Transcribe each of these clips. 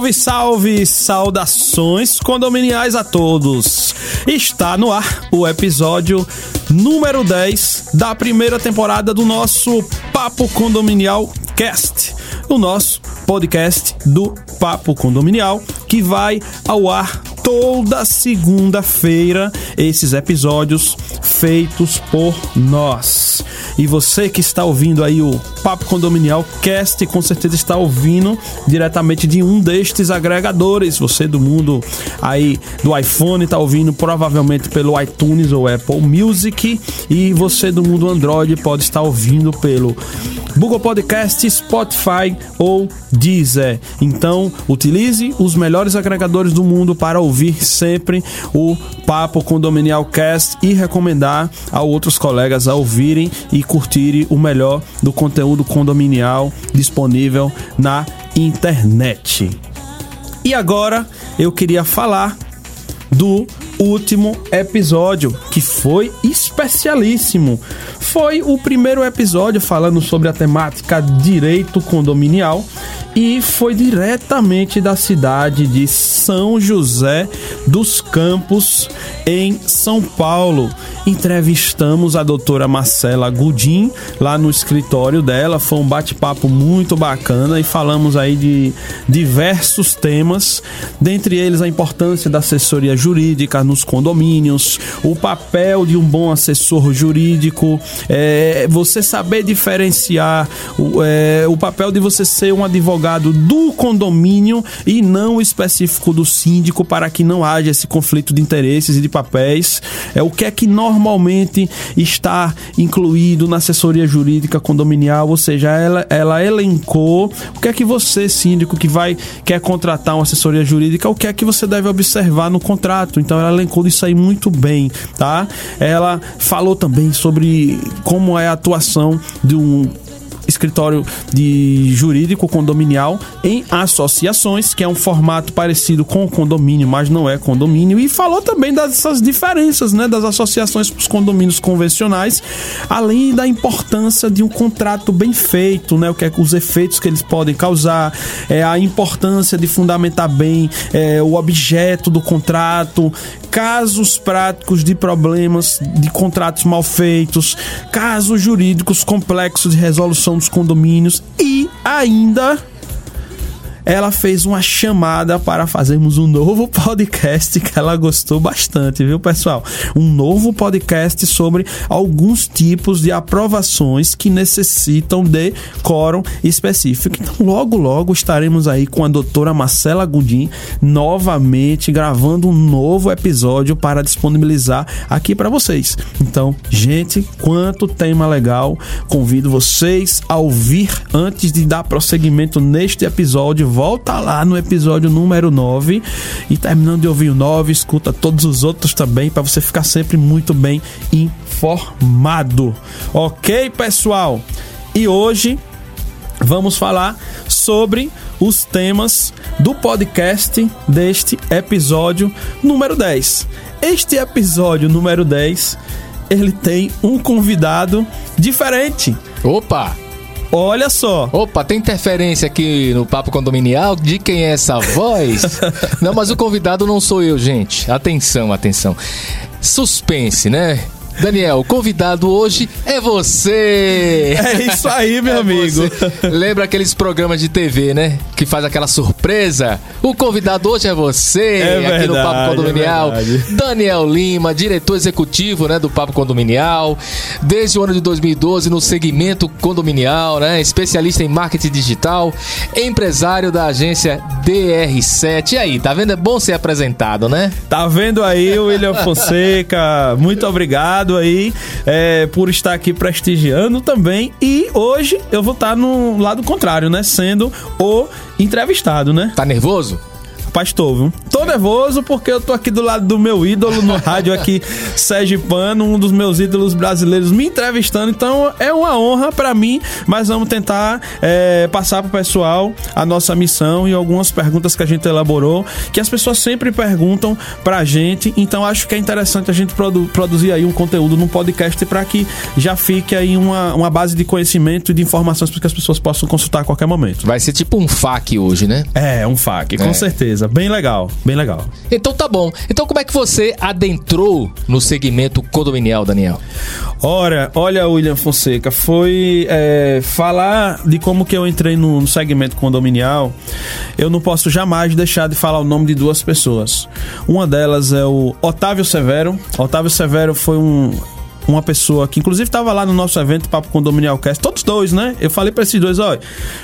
Salve, salve, saudações condominiais a todos. Está no ar o episódio número 10 da primeira temporada do nosso Papo Condominial Cast, o nosso podcast do Papo Condominial, que vai ao ar toda segunda-feira esses episódios feitos por nós. E você que está ouvindo aí o Papo Condominial Cast, com certeza está ouvindo diretamente de um destes agregadores. Você do mundo aí do iPhone está ouvindo provavelmente pelo iTunes ou Apple Music e você do mundo Android pode estar ouvindo pelo Google Podcast, Spotify ou Deezer. Então, utilize os melhores agregadores do mundo para ouvir sempre o Papo Condominial Cast e recomendar a outros colegas a ouvirem e curtirem o melhor do conteúdo condominial disponível na internet. E agora eu queria falar do último episódio, que foi especialíssimo. Foi o primeiro episódio falando sobre a temática direito condominial e foi diretamente da cidade de São José dos Campos, em São Paulo. Entrevistamos a doutora Marcela Gudim lá no escritório dela. Foi um bate-papo muito bacana e falamos aí de diversos temas, dentre eles a importância da assessoria jurídica nos condomínios, o papel de um bom assessor jurídico, é, você saber diferenciar o, é, o papel de você ser um advogado do condomínio e não específico do síndico para que não haja esse conflito de interesses e de papéis. É o que é que normalmente está incluído na assessoria jurídica condominial, ou seja, ela, ela elencou o que é que você, síndico, que vai quer contratar uma assessoria jurídica, o que é que você deve observar no contrato. Então ela elencou isso aí muito bem, tá? Ela falou também sobre como é a atuação de um escritório de jurídico condominial em associações, que é um formato parecido com o condomínio, mas não é condomínio, e falou também dessas diferenças, né, das associações para os condomínios convencionais, além da importância de um contrato bem feito, né, o que é os efeitos que eles podem causar, é a importância de fundamentar bem é, o objeto do contrato, casos práticos de problemas de contratos mal feitos, casos jurídicos complexos de resolução dos condomínios e ainda ela fez uma chamada para fazermos um novo podcast que ela gostou bastante, viu, pessoal? Um novo podcast sobre alguns tipos de aprovações que necessitam de quórum específico. Então, logo, logo estaremos aí com a doutora Marcela Gudim novamente gravando um novo episódio para disponibilizar aqui para vocês. Então, gente, quanto tema legal! Convido vocês a ouvir antes de dar prosseguimento neste episódio volta lá no episódio número 9 e terminando de ouvir o 9, escuta todos os outros também para você ficar sempre muito bem informado. OK, pessoal? E hoje vamos falar sobre os temas do podcast deste episódio número 10. Este episódio número 10, ele tem um convidado diferente. Opa! Olha só. Opa, tem interferência aqui no Papo Condominial? De quem é essa voz? não, mas o convidado não sou eu, gente. Atenção, atenção. Suspense, né? Daniel, o convidado hoje é você! É isso aí, meu é amigo. Você. Lembra aqueles programas de TV, né? Que faz aquela surpresa? O convidado hoje é você, é aqui verdade, no Papo Condominial. É Daniel Lima, diretor executivo né, do Papo Condominial. Desde o ano de 2012 no segmento condominial, né? Especialista em marketing digital, empresário da agência DR7. E aí, tá vendo? É bom ser apresentado, né? Tá vendo aí, William Fonseca? Muito obrigado aí é, por estar aqui prestigiando também. E hoje eu vou estar no lado contrário, né? Sendo o entrevistado, né? Tá nervoso? Tô, viu? Tô nervoso porque eu tô aqui do lado do meu ídolo no rádio aqui, Sérgio Pano, um dos meus ídolos brasileiros, me entrevistando. Então é uma honra para mim, mas vamos tentar é, passar pro pessoal a nossa missão e algumas perguntas que a gente elaborou, que as pessoas sempre perguntam pra gente. Então acho que é interessante a gente produ produzir aí um conteúdo num podcast para que já fique aí uma, uma base de conhecimento e de informações para que as pessoas possam consultar a qualquer momento. Vai ser tipo um FAQ hoje, né? É, um FAQ, com É. certeza. Bem legal, bem legal. Então tá bom. Então como é que você adentrou no segmento condominial, Daniel? Ora, olha, William Fonseca, foi é, falar de como que eu entrei no, no segmento condominial. Eu não posso jamais deixar de falar o nome de duas pessoas. Uma delas é o Otávio Severo. Otávio Severo foi um uma pessoa que inclusive estava lá no nosso evento Papo Condominial Cast, todos dois, né? Eu falei para esses dois, olha,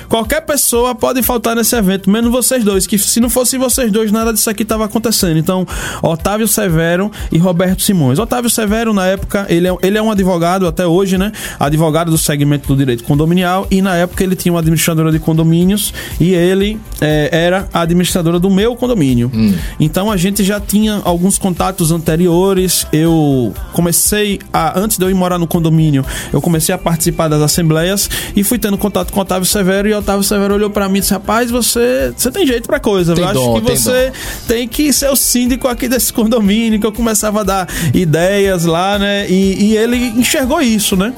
qualquer pessoa pode faltar nesse evento, menos vocês dois, que se não fosse vocês dois, nada disso aqui estava acontecendo. Então, Otávio Severo e Roberto Simões. Otávio Severo, na época, ele é, ele é um advogado até hoje, né? Advogado do segmento do direito condominial e na época ele tinha uma administradora de condomínios e ele é, era a administradora do meu condomínio. Então a gente já tinha alguns contatos anteriores. Eu comecei a, antes de eu ir morar no condomínio, eu comecei a participar das assembleias e fui tendo contato com o Otávio Severo e o Otávio Severo olhou pra mim e disse: Rapaz, você, você tem jeito pra coisa. Tem eu acho dom, que tem você tem que ser o síndico aqui desse condomínio, que eu começava a dar ideias lá, né? E, e ele enxergou isso, né?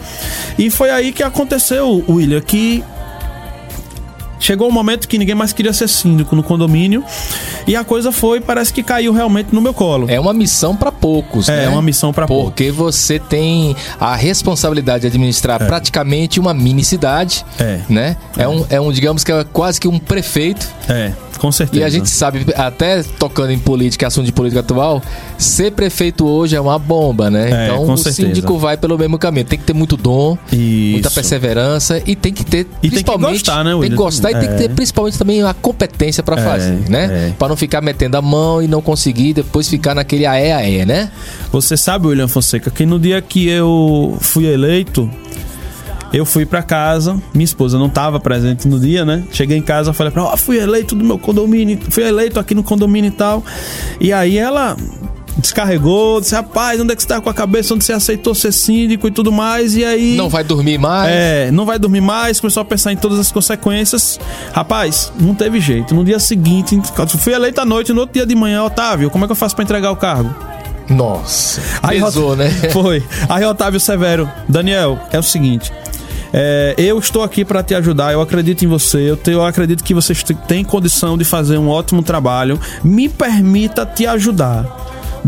E foi aí que aconteceu, William, que chegou um momento que ninguém mais queria ser síndico no condomínio e a coisa foi, parece que caiu realmente no meu colo. É uma missão pra poucos, É, né? uma missão pra poucos. Porque você tem a responsabilidade de administrar praticamente uma mini cidade, É. né? É, um, é um, digamos que é quase que um prefeito. É, com certeza. E a gente sabe, até tocando em política, assunto de política atual, ser prefeito hoje é uma bomba, né? É, então o certeza. síndico vai pelo mesmo caminho. Tem que ter muito dom, muita Isso. perseverança e tem que ter, E tem que principalmente, gostar, né, Tem que William? E tem que ter É. principalmente também a competência pra fazer, né? é. Pra não ficar metendo a mão e não conseguir depois ficar naquele aé aé, né? Você sabe, William Fonseca, que no dia que eu fui eleito, eu fui pra casa, minha esposa não tava presente no dia, né? Cheguei em casa, falei pra ela, ó, fui eleito do meu condomínio, fui eleito aqui no condomínio e tal. E aí ela descarregou, disse, rapaz, onde é que você tá com a cabeça, onde você aceitou ser síndico e tudo mais, e aí... Não vai dormir mais. É, não vai dormir mais, começou a pensar em todas as consequências. Rapaz, não teve jeito. No dia seguinte, fui eleito à noite, no outro dia de manhã, Otávio, como é que eu faço pra entregar o cargo? Nossa. Aí, pesou, né? Foi. Aí Otávio Severo, Daniel, é o seguinte. é, eu estou aqui para te ajudar, eu acredito em você, eu, te- eu acredito que você tem condição de fazer um ótimo trabalho. Me permita te ajudar.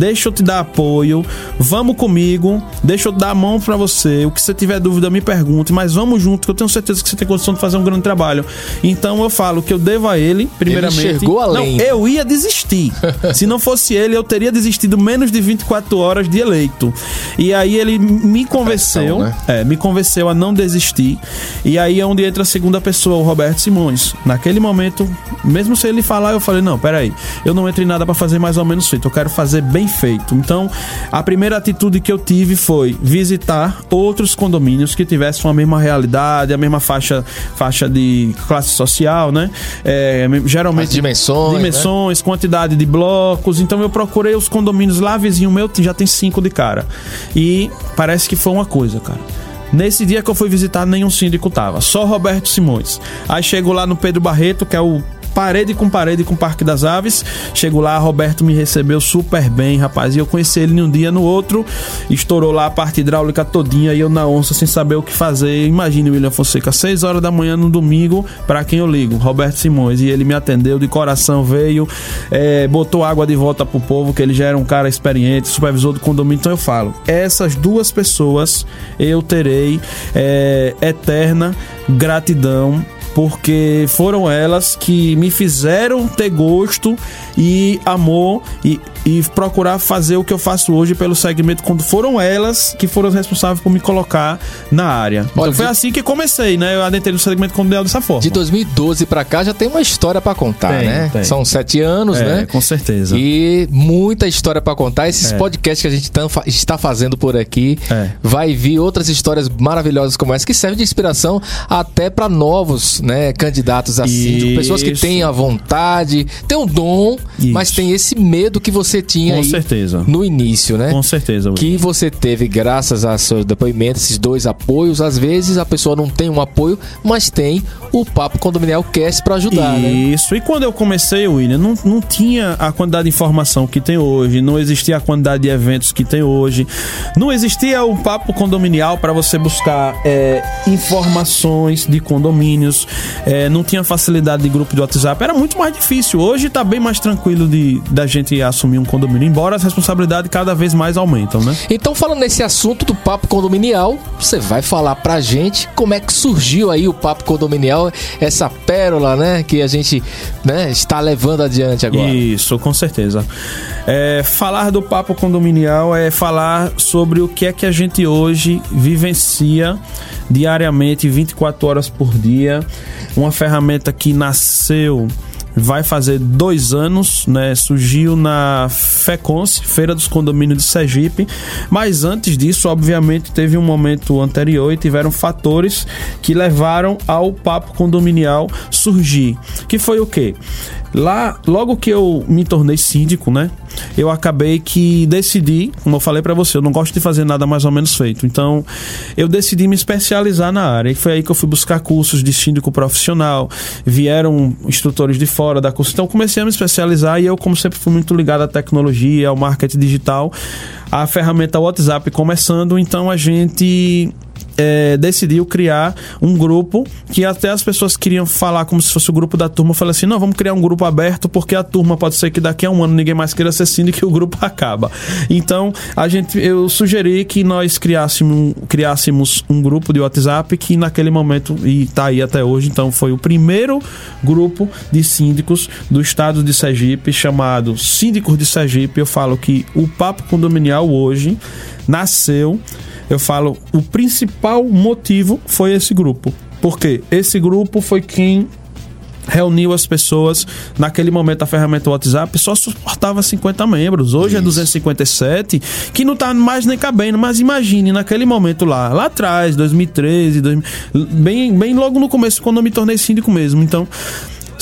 Deixa eu te dar apoio, vamos comigo, deixa eu dar a mão pra você. O que você tiver dúvida, me pergunte, mas vamos junto, que eu tenho certeza que você tem condição de fazer um grande trabalho. Então eu falo que eu devo a ele, primeiramente. enxergou além. Não, eu ia desistir. Se não fosse ele, eu teria desistido menos de 24 horas de eleito. E aí ele me convenceu, né? é, me convenceu a não desistir. E aí é onde entra a segunda pessoa, o Roberto Simões. Naquele momento, mesmo sem ele falar, eu falei: não, peraí, eu não entro em nada pra fazer mais ou menos feito, eu quero fazer bem feito. Então, a primeira atitude que eu tive foi visitar outros condomínios que tivessem a mesma realidade, a mesma faixa, faixa de classe social, né? É, geralmente. As dimensões, né? dimensões, quantidade de blocos. Então eu procurei os condomínios lá, vizinho meu já tem cinco de cara. E parece que foi uma coisa, cara. Nesse dia que eu fui visitar, nenhum síndico tava, só Roberto Simões. Aí chego lá no Pedro Barreto, que é o parede com parede com o Parque das Aves. Chego lá, Roberto me recebeu super bem, rapaz. E eu conheci ele num dia, no outro, estourou lá a parte hidráulica todinha e eu na onça sem saber o que fazer. Imagine, William Fonseca, 6 horas da manhã no domingo, pra quem eu ligo? Roberto Simões. E ele me atendeu de coração, veio, é, botou água de volta pro povo, que ele já era um cara experiente, supervisor do condomínio. Então eu falo, essas duas pessoas eu terei é, eterna gratidão porque foram elas que me fizeram ter gosto e amor e, e procurar fazer o que eu faço hoje pelo segmento quando foram elas que foram responsáveis por me colocar na área. Então Olha, foi de- assim que comecei, né? Eu adentrei no segmento condominial dessa forma. De 2012 pra cá já tem uma história pra contar, Tem, né? tem. São sete anos, É, né? com certeza. E muita história pra contar. Esses É. podcasts que a gente fa- está fazendo por aqui, É. vai vir outras histórias maravilhosas como essa que servem de inspiração até pra novos né, candidatos a síndico, pessoas que têm a vontade, têm um dom, mas Isso. tem esse medo que você tinha Com certeza. no início, né? Com certeza, Will. que você teve graças a seus depoimentos, esses dois apoios. Às vezes a pessoa não tem um apoio, mas tem o Papo Condominial Cast para ajudar, né? Isso. E quando eu comecei, William, não, não tinha a quantidade de informação que tem hoje, não existia a quantidade de eventos que tem hoje, não existia o papo condominial para você buscar é, informações de condomínios, é, não tinha facilidade de grupo de WhatsApp, era muito mais difícil. Hoje tá bem mais tranquilo de da gente assumir um condomínio, embora as responsabilidades cada vez mais aumentam, né? Então, falando nesse assunto do Papo Condominial, você vai falar pra gente como é que surgiu aí o Papo Condominial, essa pérola, né, que a gente né, está levando adiante agora. Isso, com certeza. É, falar do papo condominial é falar sobre o que é que a gente hoje vivencia diariamente, 24 horas por dia. Uma ferramenta que nasceu. Vai fazer dois anos, né? Surgiu na FECONS, Feira dos Condomínios de Sergipe. Mas antes disso, obviamente, teve um momento anterior e tiveram fatores que levaram ao papo condominial surgir. Que foi o quê? Lá, logo que eu me tornei síndico, né? Eu acabei que decidi, como eu falei pra você, eu não gosto de fazer nada mais ou menos feito. Então, eu decidi me especializar na área. E foi aí que eu fui buscar cursos de síndico profissional. Vieram instrutores de fora da curso. Então, comecei a me especializar e eu, como sempre, fui muito ligado à tecnologia, ao marketing digital, a ferramenta WhatsApp começando. Então, a gente é, decidiu criar um grupo que até as pessoas queriam falar como se fosse o grupo da turma. Falei assim: não, vamos criar um grupo aberto porque a turma pode ser que daqui a um ano ninguém mais queira ser síndico e o grupo acaba. Então, a gente, eu sugeri que nós criássemos, criássemos um grupo de WhatsApp que naquele momento, e tá aí até hoje, então foi o primeiro grupo de síndicos do estado de Sergipe, chamado Síndicos de Sergipe. Eu falo que o Papo Condominial hoje nasceu eu falo, o principal motivo foi esse grupo. Porque esse grupo foi quem reuniu as pessoas. Naquele momento, a ferramenta WhatsApp só suportava 50 membros. Hoje é Isso. 257, que não tá mais nem cabendo. Mas imagine, naquele momento lá, lá atrás, 2013, 2000, bem, bem logo no começo, quando eu me tornei síndico mesmo. Então,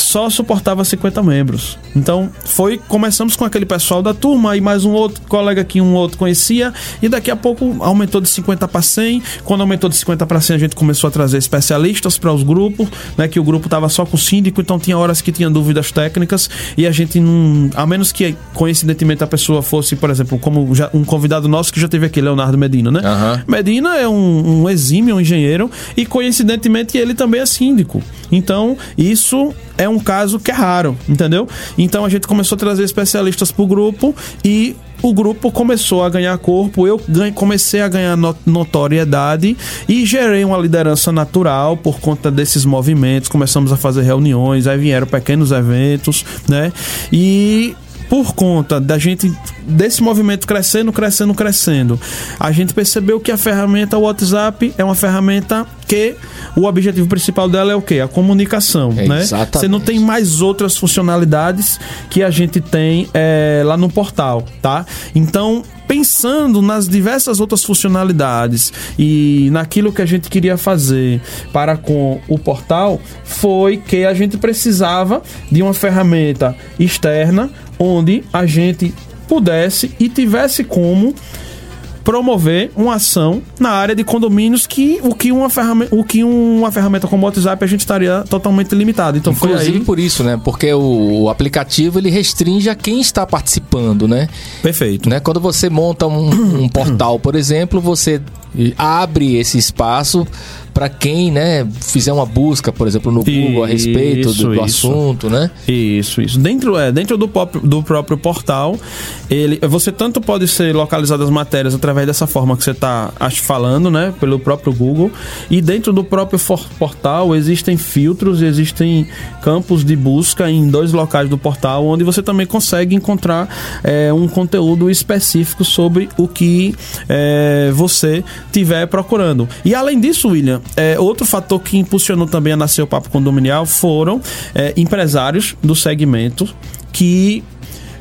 só suportava 50 membros. Então, foi começamos com aquele pessoal da turma e mais um outro colega que um outro conhecia e daqui a pouco aumentou de 50 para 100. Quando aumentou de 50 para 100, a gente começou a trazer especialistas para os grupos, né, que o grupo tava só com o síndico, então tinha horas que tinha dúvidas técnicas e a gente não, a menos que coincidentemente a pessoa fosse, por exemplo, como já- um convidado nosso que já teve aqui, Leonardo Medina, né? Aham. Medina é um, um exímio, um engenheiro, e coincidentemente ele também é síndico. Então, isso é um caso que é raro, entendeu? Então a gente começou a trazer especialistas pro grupo e o grupo começou a ganhar corpo, eu comecei a ganhar no- notoriedade e gerei uma liderança natural por conta desses movimentos. Começamos a fazer reuniões, aí vieram pequenos eventos, né? E por conta da gente desse movimento crescendo, crescendo, crescendo, a gente percebeu que a ferramenta WhatsApp é uma ferramenta que o objetivo principal dela é o quê? A comunicação, É, né? exatamente. Você não tem mais outras funcionalidades que a gente tem é, lá no portal, tá? Então pensando nas diversas outras funcionalidades e naquilo que a gente queria fazer para com o portal, foi que a gente precisava de uma ferramenta externa onde a gente pudesse e tivesse como promover uma ação na área de condomínios que o que uma ferramenta, o que uma ferramenta como o WhatsApp a gente estaria totalmente limitado. Então Inclusive aí por isso, né? Porque o, o aplicativo ele restringe a quem está participando, né? perfeito. né? Quando você monta um, um portal, por exemplo, você abre esse espaço para quem, né, fizer uma busca, por exemplo, no Google a respeito do, Isso, do isso. assunto, né? Isso, isso. Dentro, é, dentro do, próprio, do próprio portal, ele, você tanto pode ser localizado as matérias através dessa forma que você está falando, né? Pelo próprio Google. E dentro do próprio for- portal existem filtros, existem campos de busca em dois locais do portal, onde você também consegue encontrar é, um conteúdo específico sobre o que é, você estiver procurando. E além disso, William, é, outro fator que impulsionou também a nascer o Papo Condominial foram é, empresários do segmento que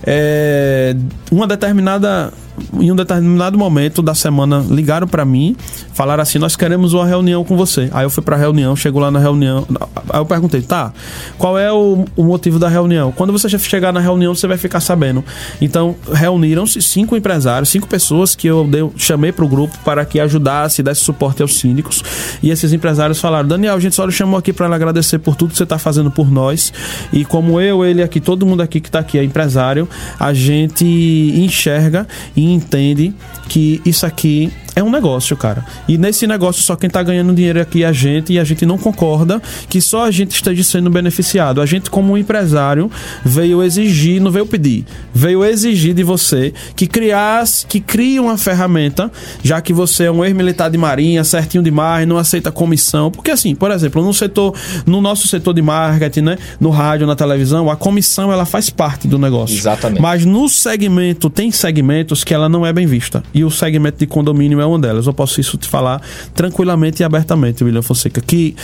é, uma determinada em um determinado momento da semana, ligaram pra mim, falaram assim: Nós queremos uma reunião com você. Aí eu fui pra reunião, chego lá na reunião. Aí eu perguntei: Tá, qual é o, o motivo da reunião? Quando você chegar na reunião, você vai ficar sabendo. Então, reuniram-se cinco empresários, cinco pessoas que eu dei, chamei pro grupo para que ajudasse, desse suporte aos síndicos. E esses empresários falaram: Daniel, a gente só lhe chamou aqui para agradecer por tudo que você está fazendo por nós. E como eu, ele aqui, todo mundo aqui que está aqui é empresário, a gente enxerga e entende que isso aqui é um negócio, cara. E nesse negócio só quem tá ganhando dinheiro aqui é a gente e a gente não concorda que só a gente esteja sendo beneficiado. A gente, como empresário, veio exigir, não veio pedir, veio exigir de você que criasse, que crie uma ferramenta, já que você é um ex-militar de marinha, certinho demais, não aceita comissão. Porque assim, por exemplo, no setor, no nosso setor de marketing, né, no rádio, na televisão, a comissão ela faz parte do negócio. Exatamente. Mas no segmento, tem segmentos que ela não é bem vista. E o segmento de condomínio é uma delas. Eu posso isso te falar tranquilamente e abertamente, William Fonseca, que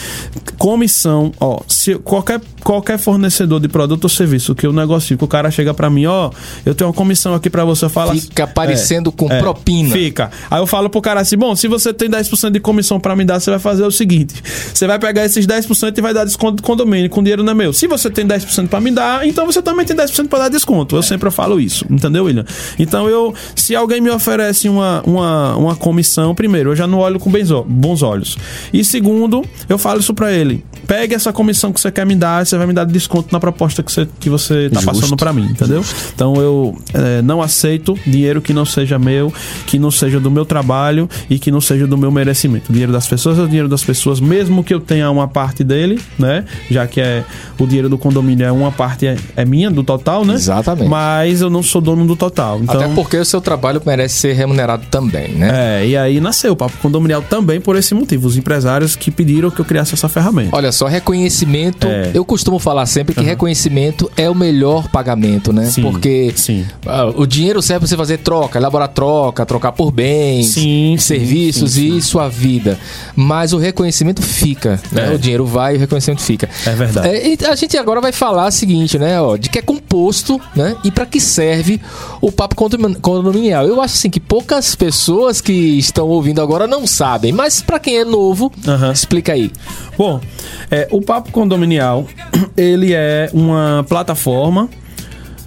comissão, ó, se qualquer, qualquer fornecedor de produto ou serviço que eu negocio, que o cara chega para mim, ó, eu tenho uma comissão aqui para você falar. Fica parecendo é, com é, propina. Fica. Aí eu falo pro cara assim, bom, se você tem 10% de comissão para me dar, você vai fazer o seguinte, você vai pegar esses 10% e vai dar desconto do condomínio, com dinheiro não é meu. Se você tem 10% para me dar, então você também tem 10% para dar desconto. Eu sempre falo isso, entendeu, William? Então eu, se alguém me oferece uma, uma, uma comissão, primeiro, eu já não olho com bons olhos. E segundo, eu falo isso para ele. Pegue essa comissão que você quer me dar, você vai me dar desconto na proposta que você, que você tá Justo. passando para mim, entendeu? Justo. Então eu é, não aceito dinheiro que não seja meu, que não seja do meu trabalho e que não seja do meu merecimento. O dinheiro das pessoas é o dinheiro das pessoas, mesmo que eu tenha uma parte dele, né? Já que é o dinheiro do condomínio é uma parte é, é minha do total, né? Exatamente. Mas eu não sou dono do total. Então, Até porque o seu trabalho merece ser remunerado também, né? É, e aí nasceu o Papo Condominial também por esse motivo. Os empresários que pediram que eu criasse essa ferramenta. Olha só, reconhecimento. É. Eu costumo falar sempre que uhum. reconhecimento é o melhor pagamento, né? Sim, Porque sim. Uh, o dinheiro serve para você fazer troca, elaborar troca, trocar por bens, sim, serviços e sua vida. Mas o reconhecimento fica, né? É. O dinheiro vai e o reconhecimento fica. É verdade. É, a gente agora vai falar o seguinte, né? Ó, de que é composto, né? E para que serve o papo condominial. Eu acho assim que poucas pessoas que estão ouvindo agora não sabem, mas para quem é novo, uhum. explica aí. Bom, é, o Papo Condominial, ele é uma plataforma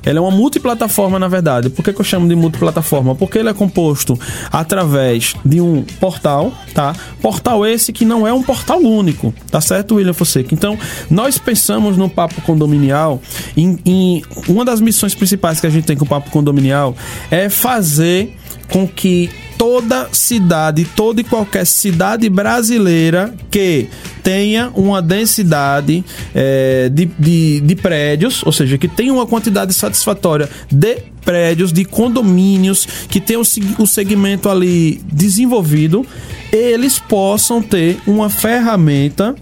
ele é uma multiplataforma, na verdade. Por que, que eu chamo de multiplataforma? Porque ele é composto através de um portal, tá? Portal esse que não é um portal único, tá certo, William Fonseca? Então, nós pensamos no Papo Condominial em, em uma das missões principais que a gente tem com o Papo Condominial é fazer com que toda cidade, toda e qualquer cidade brasileira que tenha uma densidade é, de, de, de prédios, ou seja, que tenha uma quantidade satisfatória de prédios, de condomínios, que tenham o segmento ali desenvolvido, eles possam ter uma ferramenta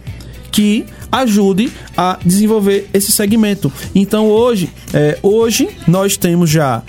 que ajude a desenvolver esse segmento. Então hoje, é, hoje nós temos já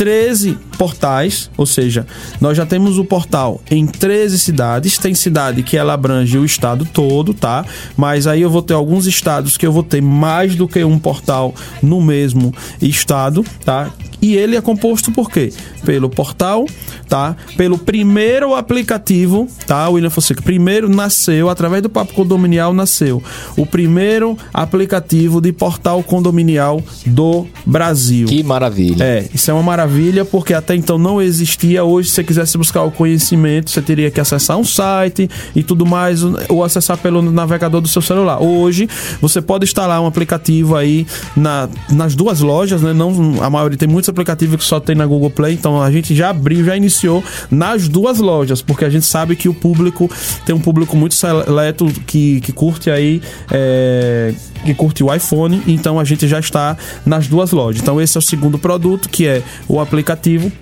13 portais, ou seja, nós já temos o portal em 13 cidades. Tem cidade que ela abrange o estado todo, tá? Mas aí eu vou ter alguns estados que eu vou ter mais do que um portal no mesmo estado, tá? E ele é composto por quê? Pelo portal, tá? Pelo primeiro aplicativo, tá? William Fonseca. Primeiro nasceu, através do Papo Condominial, nasceu o primeiro aplicativo de portal condominial do Brasil. Que maravilha. É, isso é uma maravilha porque até então não existia. Hoje, se você quisesse buscar o conhecimento, você teria que acessar um site e tudo mais, ou acessar pelo navegador do seu celular. Hoje, você pode instalar um aplicativo aí na, nas duas lojas, né? Não, a maioria tem muitos aplicativos que só tem na Google Play, então a gente já abriu, já iniciou nas duas lojas, porque a gente sabe que o público tem um público muito seleto que, que curte aí. É, que curte o iPhone, então a gente já está nas duas lojas. Então esse é o segundo produto, que é o aplicativo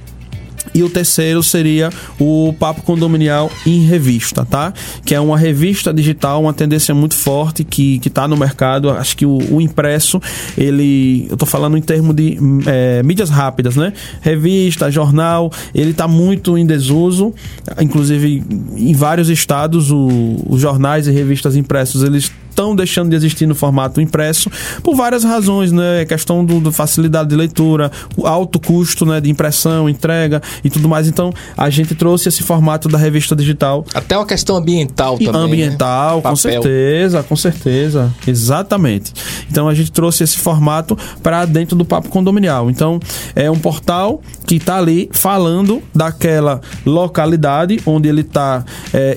e o terceiro seria o Papo Condominial em Revista, tá? Que é uma revista digital, uma tendência muito forte que, que tá no mercado. Acho que o, o impresso, ele. Eu tô falando em termos de é, mídias rápidas, né? Revista, jornal, ele tá muito em desuso. Inclusive, em vários estados, o, os jornais e revistas impressos, eles estão deixando de existir no formato impresso por várias razões, né? Questão do, do facilidade de leitura, o alto custo, né, de impressão, entrega e tudo mais. Então, a gente trouxe esse formato da revista digital Até uma questão ambiental e também. ambiental, né? com certeza, com certeza. Exatamente. Então a gente trouxe esse formato para dentro do Papo Condominial. Então é um portal que está ali falando daquela localidade onde ele está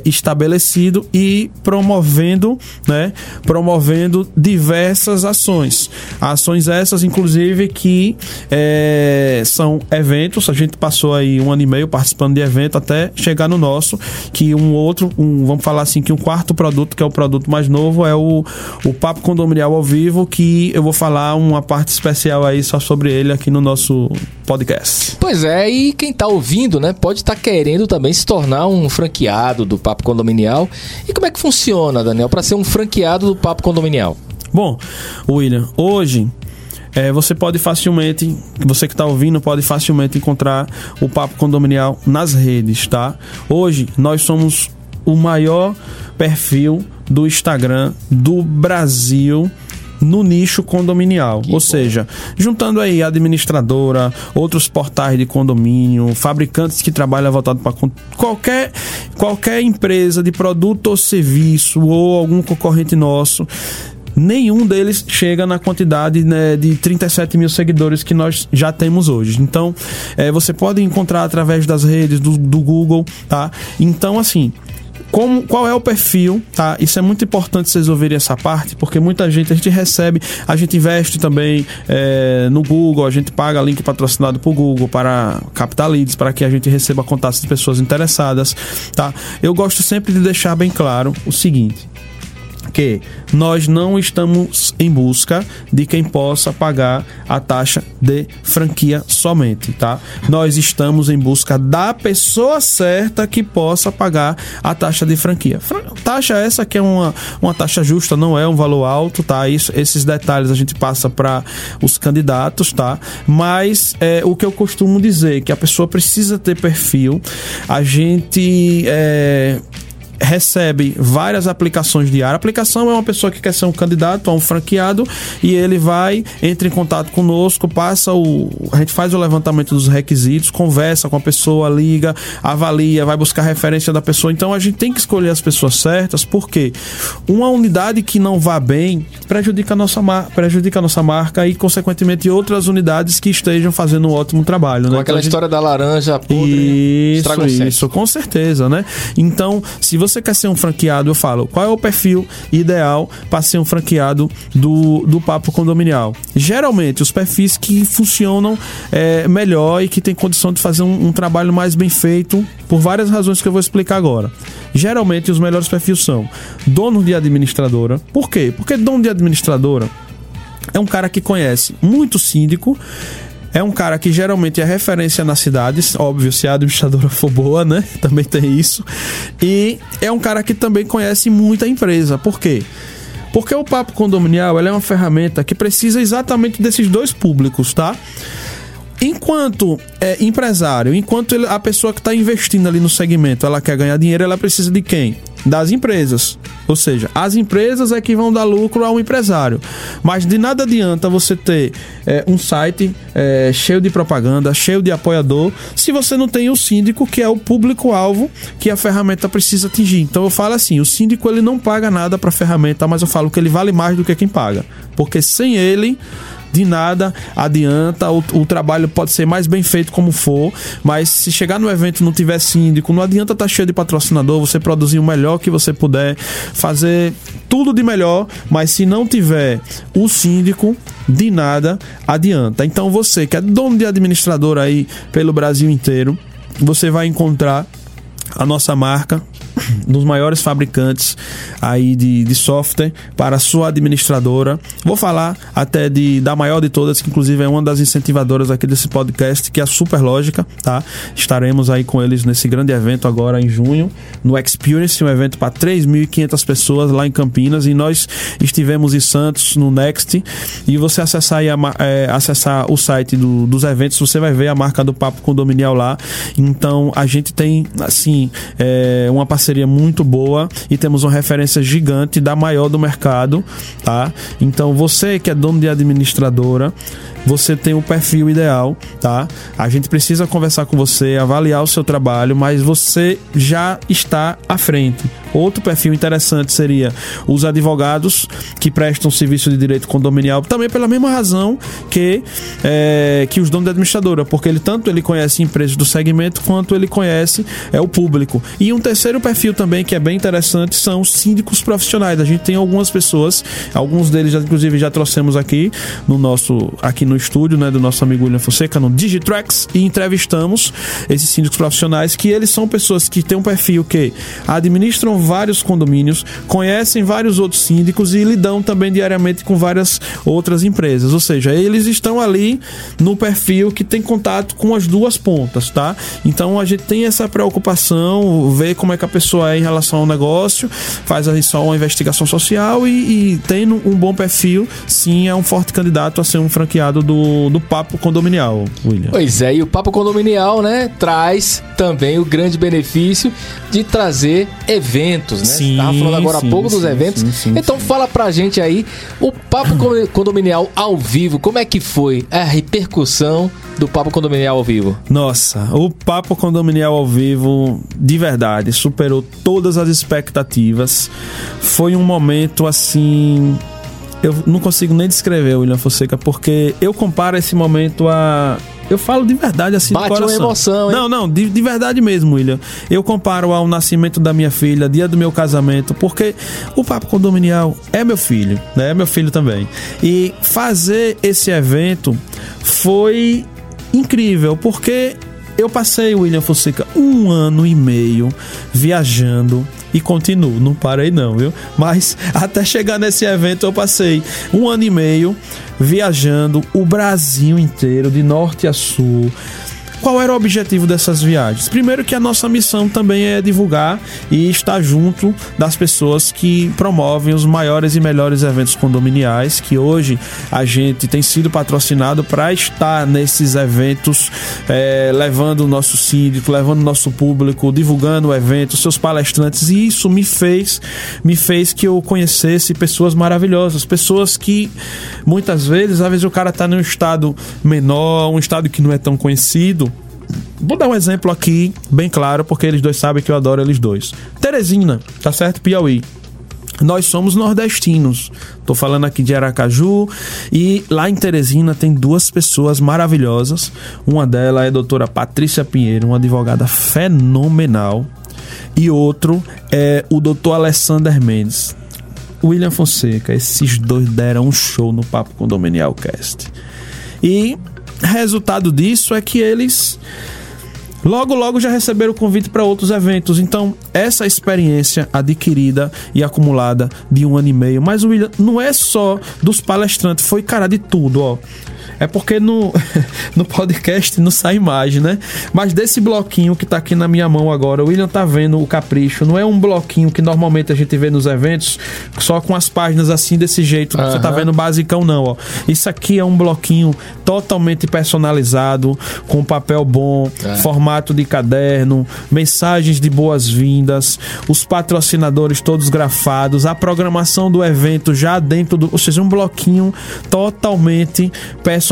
estabelecido e promovendo, né? Promovendo diversas ações. Ações essas, inclusive, que é, são eventos. A gente passou aí um ano e meio participando de evento até chegar no nosso, que um outro, um, vamos falar assim, que um quarto produto, que é o produto mais novo, é o, o Papo Condominial ao vivo, que eu vou falar uma parte especial aí só sobre ele aqui no nosso podcast. Pois é, e quem tá ouvindo, né, pode estar querendo também se tornar um franqueado do Papo Condominial. E como é que funciona, Daniel, para ser um franqueado do Papo Condominial? Bom, William, hoje é, você pode facilmente, você que está ouvindo, pode facilmente encontrar o Papo Condominial nas redes, tá? Hoje nós somos o maior perfil do Instagram do Brasil no nicho condominial, ou seja, juntando aí administradora, outros portais de condomínio, fabricantes que trabalham voltado para qualquer qualquer empresa de produto ou serviço ou algum concorrente nosso nenhum deles chega na quantidade né, de 37 mil seguidores que nós já temos hoje. Então, é, você pode encontrar através das redes do, do Google, tá? Então, assim, como, qual é o perfil, tá? Isso é muito importante vocês ouvirem essa parte, porque muita gente, a gente recebe, a gente investe também é, no Google, a gente paga link patrocinado por Google para captar leads, para que a gente receba contatos de pessoas interessadas, tá? Eu gosto sempre de deixar bem claro o seguinte, que nós não estamos em busca de quem possa pagar a taxa de franquia somente, tá? Nós estamos em busca da pessoa certa que possa pagar a taxa de franquia. Fra taxa essa que é uma, uma taxa justa, não é um valor alto, tá? Isso, esses detalhes a gente passa para os candidatos, tá? Mas é, o que eu costumo dizer que a pessoa precisa ter perfil, a gente é, recebe várias aplicações diárias. A aplicação é uma pessoa que quer ser um candidato a um franqueado e ele vai, entra em contato conosco, passa o. A gente faz o levantamento dos requisitos, conversa com a pessoa, liga, avalia, vai buscar referência da pessoa. Então a gente tem que escolher as pessoas certas, porque uma unidade que não vá bem prejudica a nossa, mar... prejudica a nossa marca e, consequentemente, outras unidades que estejam fazendo um ótimo trabalho. Com né? aquela Então, a gente- história da laranja podre, isso, estraga o sexo. isso, com certeza, né? Então, se você quer ser um franqueado, eu falo, qual é o perfil ideal para ser um franqueado do, do Papo Condominial? Geralmente, os perfis que funcionam é, melhor e que tem condição de fazer um, um trabalho mais bem feito, por várias razões que eu vou explicar agora. Geralmente, os melhores perfis são dono de administradora. Por quê? Porque dono de administradora é um cara que conhece muito síndico. É um cara que geralmente é referência nas cidades, óbvio, se a administradora for boa, né? Também tem isso. E é um cara que também conhece muita empresa. Por quê? Porque o papo condominial é uma ferramenta que precisa exatamente desses dois públicos, tá? Enquanto é, empresário, enquanto ele- a pessoa que está investindo ali no segmento, ela quer ganhar dinheiro, ela precisa de quem? Das empresas. Ou seja, as empresas é que vão dar lucro ao empresário. Mas de nada adianta você ter é, um site é, cheio de propaganda, cheio de apoiador, se você não tem o síndico, que é o público-alvo que a ferramenta precisa atingir. Então eu falo assim: o síndico ele não paga nada para a ferramenta, mas eu falo que ele vale mais do que quem paga. Porque sem ele de nada adianta, o, o trabalho pode ser mais bem feito como for, mas se chegar no evento não tiver síndico, não adianta estar cheio de patrocinador, você produzir o melhor que você puder, fazer tudo de melhor, mas se não tiver o síndico, de nada adianta. Então você que é dono de administrador aí pelo Brasil inteiro, você vai encontrar a nossa marca dos maiores fabricantes aí de, de software para sua administradora. Vou falar até de da maior de todas, que inclusive é uma das incentivadoras aqui desse podcast, que é a Superlógica, tá? Estaremos aí com eles nesse grande evento agora em junho, no Experience, um evento para 3.500 pessoas lá em Campinas e nós estivemos em Santos no Next e você acessar aí a é, acessar o site do- dos eventos, você vai ver a marca do Papo Condominial lá. Então a gente tem assim é, uma parceria parceria muito boa e temos uma referência gigante da maior do mercado, tá? Então você que é dono de administradora, você tem o perfil ideal, tá? A gente precisa conversar com você, avaliar o seu trabalho, mas você já está à frente. Outro perfil interessante seria os advogados que prestam serviço de direito condominial, também pela mesma razão que, é, que os donos da administradora, porque ele tanto ele conhece empresas do segmento quanto ele conhece é o público. E um terceiro perfil também que é bem interessante são os síndicos profissionais. A gente tem algumas pessoas, alguns deles inclusive já trouxemos aqui no nosso aqui no estúdio, né, do nosso amigo William Fonseca no Digitrax e entrevistamos esses síndicos profissionais que eles são pessoas que têm um perfil que administram vários condomínios, conhecem vários outros síndicos e lidam também diariamente com várias outras empresas. Ou seja, eles estão ali no perfil que tem contato com as duas pontas, tá? Então a gente tem essa preocupação, ver como é que a pessoa é em relação ao negócio, faz aí só uma investigação social e, e tendo um bom perfil, sim, é um forte candidato a ser um franqueado do, do Papo Condominial, William. Pois é, e o Papo Condominial, né, traz também o grande benefício de trazer eventos, né? Sim, Tava falando agora sim, há pouco dos sim, eventos. sim, sim, então fala pra gente aí o Papo Con- Condominial ao vivo, como é que foi a repercussão do Papo Condominial ao vivo? Nossa, o Papo Condominial ao vivo, de verdade, superou todas as expectativas. Foi um momento assim. Eu não consigo nem descrever, William Fonseca, porque eu comparo esse momento a. Eu falo de verdade assim Bate do uma coração. emoção, hein? Não, não, de, de verdade mesmo, William. Eu comparo ao nascimento da minha filha, dia do meu casamento, porque o Papo Condominial é meu filho, né? É meu filho também. E fazer esse evento foi incrível, porque eu passei, William Fonseca, um ano e meio viajando e continuo, não parei não, viu? Mas até chegar nesse evento eu passei um ano e meio viajando o Brasil inteiro, de norte a sul. Qual era o objetivo dessas viagens? Primeiro que a nossa missão também é divulgar e estar junto das pessoas que promovem os maiores e melhores eventos condominiais, que hoje a gente tem sido patrocinado para estar nesses eventos, eh, levando o nosso síndico, levando o nosso público, divulgando o evento, seus palestrantes, e isso me fez, me fez que eu conhecesse pessoas maravilhosas, pessoas que muitas vezes, às vezes o cara tá num estado menor, um estado que não é tão conhecido, Vou dar um exemplo aqui, bem claro, porque eles dois sabem que eu adoro eles dois. Teresina, tá certo? Piauí. Nós somos nordestinos. Tô falando aqui de Aracaju e lá em Teresina tem duas pessoas maravilhosas. Uma delas é a doutora Patrícia Pinheiro, uma advogada fenomenal. E outro é o doutor Alessander Mendes. William Fonseca, esses dois deram um show no Papo Condominial Cast. E resultado disso é que eles logo logo já receberam o convite para outros eventos. Então, essa experiência adquirida e acumulada de um ano e meio. Mas, William, não é só dos palestrantes, foi cara de tudo, ó. É porque no, no podcast não sai imagem, né? Mas desse bloquinho que tá aqui na minha mão agora, o William tá vendo o capricho. Não é um bloquinho que normalmente a gente vê nos eventos, só com as páginas assim, desse jeito. que Você tá vendo basicão, não, ó. Isso aqui é um bloquinho totalmente personalizado, com papel bom, É. formato de caderno, mensagens de boas-vindas, os patrocinadores todos grafados, a programação do evento já dentro do. Ou seja, um bloquinho totalmente personalizado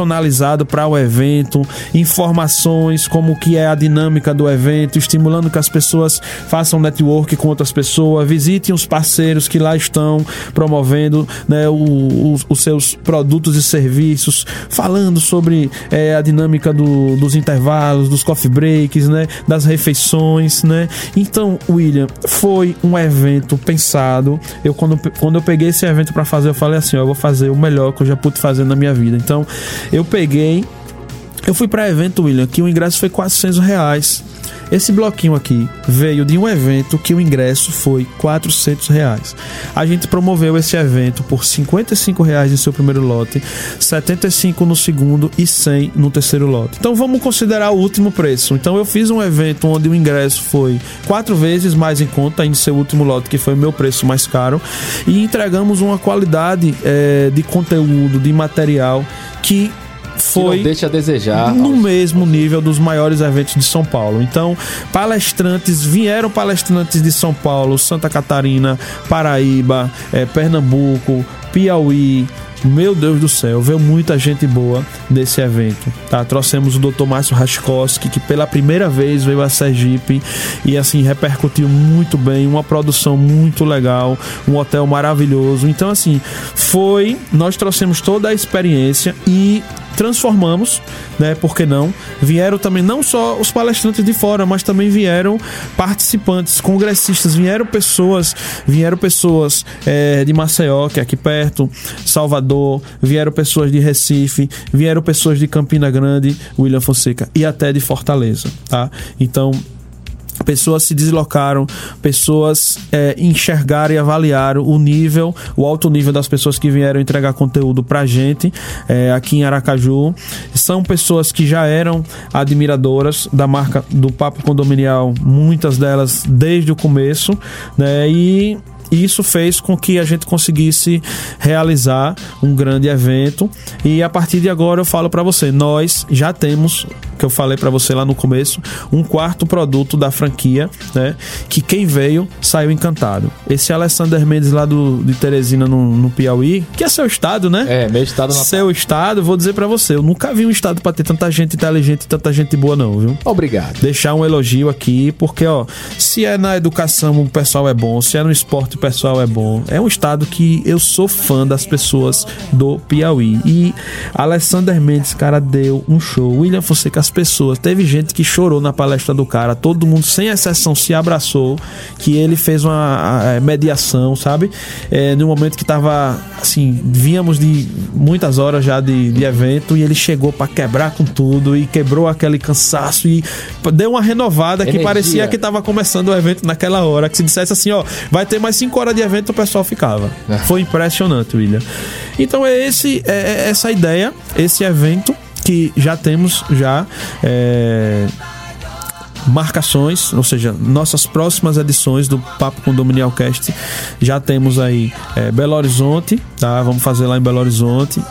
para o evento, informações como que é a dinâmica do evento, estimulando que as pessoas façam network com outras pessoas, visitem os parceiros que lá estão promovendo né, o- os, os seus produtos e serviços, falando sobre eh, a dinâmica do- dos intervalos, dos coffee breaks, né, das refeições, né. Então, William, foi um evento pensado. Eu quando, quando eu peguei esse evento para fazer, eu falei assim, ó, eu vou fazer o melhor que eu já pude fazer na minha vida. Então, eu peguei eu fui para evento, William, que o ingresso foi 400 reais. Esse bloquinho aqui veio de um evento que o ingresso foi 400 reais. A gente promoveu esse evento por 55 reais em seu primeiro lote, 75 no segundo e 100 no terceiro lote. Então vamos considerar o último preço. Então eu fiz um evento onde o ingresso foi quatro vezes mais em conta em seu último lote, que foi o meu preço mais caro, e entregamos uma qualidade eh, de conteúdo, de material que foi deixa a desejar. no mesmo nível dos maiores eventos de São Paulo. Então, palestrantes, vieram palestrantes de São Paulo, Santa Catarina, Paraíba, eh, Pernambuco, Piauí. Meu Deus do céu, veio muita gente boa nesse evento, tá? Trouxemos o Dr. Márcio Raskowski, que pela primeira vez veio a Sergipe e assim repercutiu muito bem, uma produção muito legal, um hotel maravilhoso. Então assim, foi, nós trouxemos toda a experiência e transformamos, né? Por que não? Vieram também não só os palestrantes de fora, mas também vieram participantes, congressistas, vieram pessoas, vieram pessoas eh, de Maceió, que é aqui perto, Salvador, vieram pessoas de Recife, vieram pessoas de Campina Grande, William Fonseca e até de Fortaleza, tá? Então pessoas se deslocaram, pessoas é, enxergaram e avaliaram o nível, o alto nível das pessoas que vieram entregar conteúdo pra gente é, aqui em Aracaju. São pessoas que já eram admiradoras da marca do Papo Condominial, muitas delas desde o começo, né? E isso fez com que a gente conseguisse realizar um grande evento. E a partir de agora eu falo para você, nós já temos que eu falei para você lá no começo, um quarto produto da franquia, né? Que quem veio saiu encantado. Esse Alessander Mendes lá do, de Teresina no, no Piauí, que é seu estado, né? É, meu estado na Seu estado, vou dizer para você, eu nunca vi um estado para ter tanta gente inteligente e tanta gente boa não, viu? Obrigado. deixar um elogio aqui, porque ó, se é na educação o pessoal é bom, se é no esporte o pessoal é bom. É um estado que eu sou fã das pessoas do Piauí. E Alessander Mendes, cara, deu um show. William Fonseca, as pessoas, teve gente que chorou na palestra do cara, todo mundo sem exceção se abraçou, que ele fez uma a, mediação, sabe? É, no momento que tava assim, víamos de muitas horas já de, de evento e ele chegou para quebrar com tudo e quebrou aquele cansaço e deu uma renovada que Energia. parecia que tava começando o evento naquela hora. Que se dissesse assim, ó, vai ter mais 5 horas de evento, o pessoal ficava. É. Foi impressionante, William. Então é esse, é, é essa ideia, esse evento que já temos já. é, marcações, ou seja, nossas próximas edições do Papo Condominial Cast já temos aí é, Belo Horizonte, tá? Vamos fazer lá em Belo Horizonte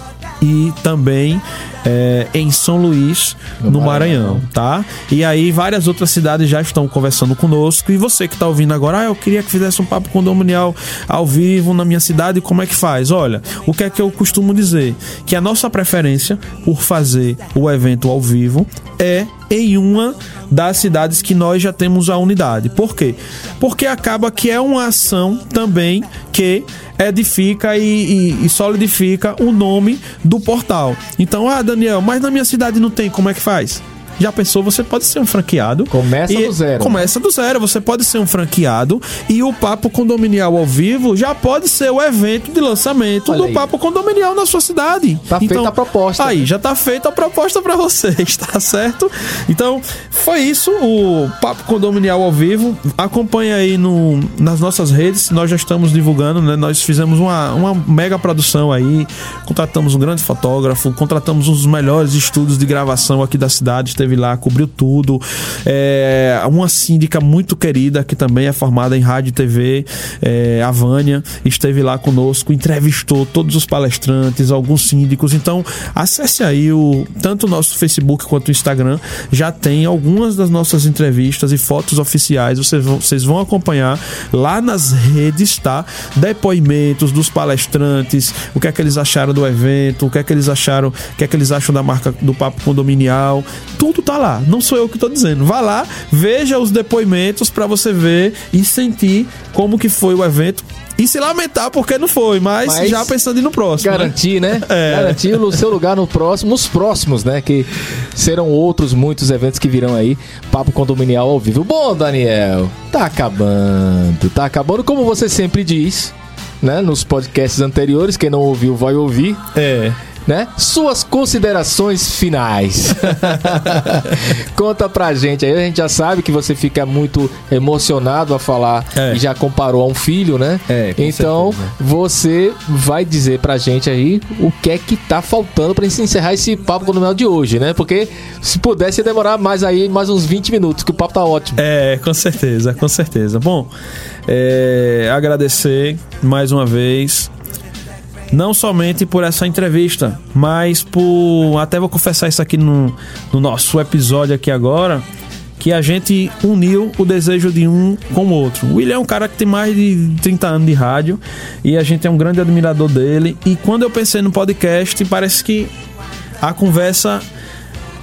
e também é, em São Luís, no, No Maranhão. Maranhão. tá? E aí várias outras cidades já estão conversando conosco. E você que está ouvindo agora, ah, eu queria que fizesse um papo condominial ao vivo na minha cidade, como é que faz? Olha, o que é que eu costumo dizer? Que a nossa preferência por fazer o evento ao vivo é em uma das cidades que nós já temos a unidade. Por quê? Porque acaba que é uma ação também que edifica e, e- e solidifica o nome do portal. Então, ah, Daniel, mas na minha cidade não tem, como é que faz? Já pensou, você pode ser um franqueado. Começa do zero. Começa do zero. Você pode ser um franqueado e o Papo Condominial ao vivo já pode ser o evento de lançamento Olha do aí. Papo Condominial na sua cidade. Tá feita a proposta. Aí, já tá feita a proposta pra vocês, tá certo? Então, foi isso, o Papo Condominial ao vivo. Acompanha aí no, nas nossas redes, nós já estamos divulgando, né? Nós fizemos uma, uma mega produção aí, contratamos um grande fotógrafo, contratamos um dos melhores estúdios de gravação aqui da cidade, esteve lá, cobriu tudo. É, uma síndica muito querida, que também é formada em rádio e TV, é, a Vânia, esteve lá conosco, entrevistou todos os palestrantes, alguns síndicos. Então, acesse aí o tanto o nosso Facebook quanto o Instagram, já tem algumas das nossas entrevistas e fotos oficiais. Vocês vão, vocês vão acompanhar lá nas redes, tá? Depoimentos dos palestrantes, o que é que eles acharam do evento, o que é que eles acharam, o que é que eles acham da marca do Papo Condominial. Tudo tá lá. Não sou eu que tô dizendo. Vá lá, veja os depoimentos para você ver e sentir como que foi o evento. E se lamentar porque não foi, mas, Mas já pensando no próximo. né? Garantir, né? É. Garantir o seu lugar no próximo, nos próximos, né? Que serão outros muitos eventos que virão aí. Papo condominial ao vivo. Bom, Daniel, tá acabando. Tá acabando, como você sempre diz, né? Nos podcasts anteriores, quem não ouviu vai ouvir. É. né? Suas considerações finais. Conta pra gente aí. A gente já sabe que você fica muito emocionado a falar É. e já comparou a um filho, né? É, então, certeza. você vai dizer pra gente aí o que é que tá faltando pra gente encerrar esse papo condominial de hoje, né? Porque se pudesse demorar mais aí, mais uns 20 minutos, que o papo tá ótimo. É, com certeza, com certeza. Bom, é, agradecer mais uma vez. Não somente por essa entrevista, mas por. Até vou confessar isso aqui no, no nosso episódio aqui agora. Que a gente uniu o desejo de um com o outro. O William é um cara que tem mais de 30 anos de rádio e a gente é um grande admirador dele. E quando eu pensei no podcast, parece que a conversa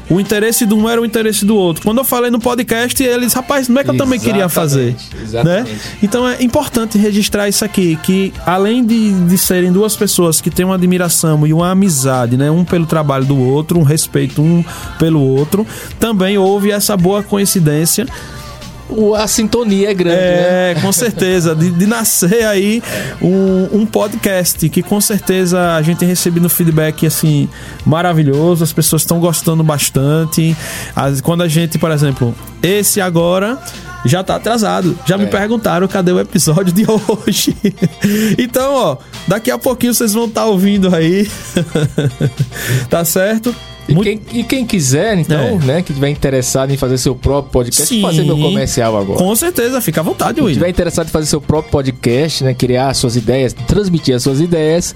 o interesse de um era o interesse do outro. Quando eu falei no podcast, eles, rapaz, não é que eu também queria fazer. Exatamente. Né? Então é importante registrar isso aqui, que além de, de serem duas pessoas que têm uma admiração e uma amizade, né? Um pelo trabalho do outro, um respeito um pelo outro, também houve essa boa coincidência a sintonia é grande, é, né? com certeza. De, de nascer aí um, um, podcast que com certeza a gente tem recebido feedback assim maravilhoso. As pessoas estão gostando bastante. As, quando a gente, por exemplo, esse agora já tá atrasado. Já me é. perguntaram cadê o episódio de hoje. então, ó, daqui a pouquinho vocês vão estar tá ouvindo aí. tá certo? E, Muito... quem, e quem quiser, então, é. né, que tiver interessado em fazer seu próprio podcast, Sim, fazer meu comercial agora. Com certeza, fica à vontade, Will. Se tiver interessado em fazer seu próprio podcast, né, criar suas ideias, transmitir as suas ideias,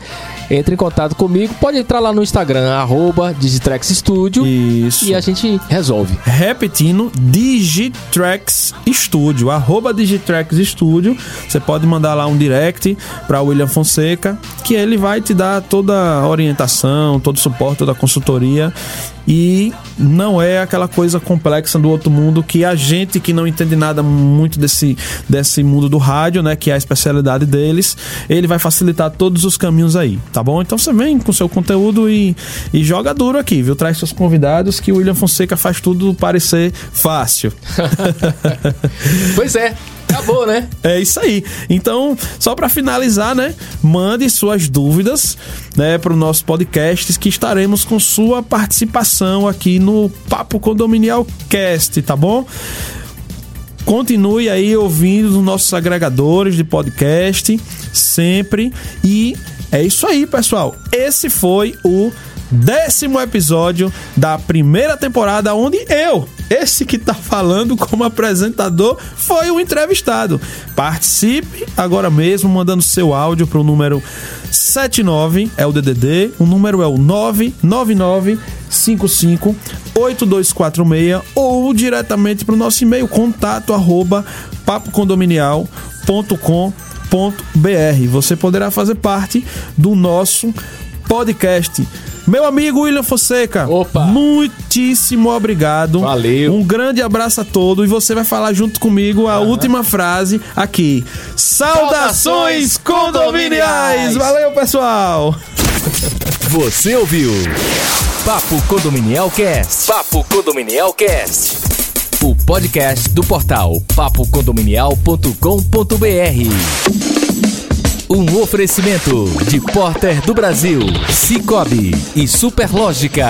entre em contato comigo. Pode entrar lá no Instagram, arroba Digitrax Studio. Isso. E a gente resolve. Repetindo, Digitrax Studio, arroba Digitrax Studio. Você pode mandar lá um direct para William Fonseca, que ele vai te dar toda a orientação, todo o suporte, toda a consultoria e não é aquela coisa complexa do outro mundo que a gente que não entende nada muito desse, desse mundo do rádio, né, que é a especialidade deles, ele vai facilitar todos os caminhos aí, tá bom? Então você vem com seu conteúdo e, e joga duro aqui, viu? Traz seus convidados que o William Fonseca faz tudo parecer fácil. pois é. Acabou, né? É isso aí. Então, só para finalizar, né? Mande suas dúvidas, né, para o nosso podcast que estaremos com sua participação aqui no Papo Condominial Cast, tá bom? Continue aí ouvindo os nossos agregadores de podcast sempre e é isso aí, pessoal. Esse foi o décimo episódio da primeira temporada, onde eu, esse que tá falando como apresentador, foi o entrevistado. Participe agora mesmo, mandando seu áudio para o número 79, é o DDD, o número é o 999 55 8246 ou diretamente para o nosso e-mail contato arroba papocondominial.com.br. Você poderá fazer parte do nosso podcast. Meu amigo William Fonseca, Opa. muitíssimo obrigado. Valeu. Um grande abraço a todos e você vai falar junto comigo a uhum. última frase aqui. Saudações condominiais! Valeu, pessoal! Você ouviu Papo Condominial Cast. Papo Condominial Cast. O podcast do portal papocondominial.com.br. Um oferecimento de Porter do Brasil, Cicobi e Superlógica.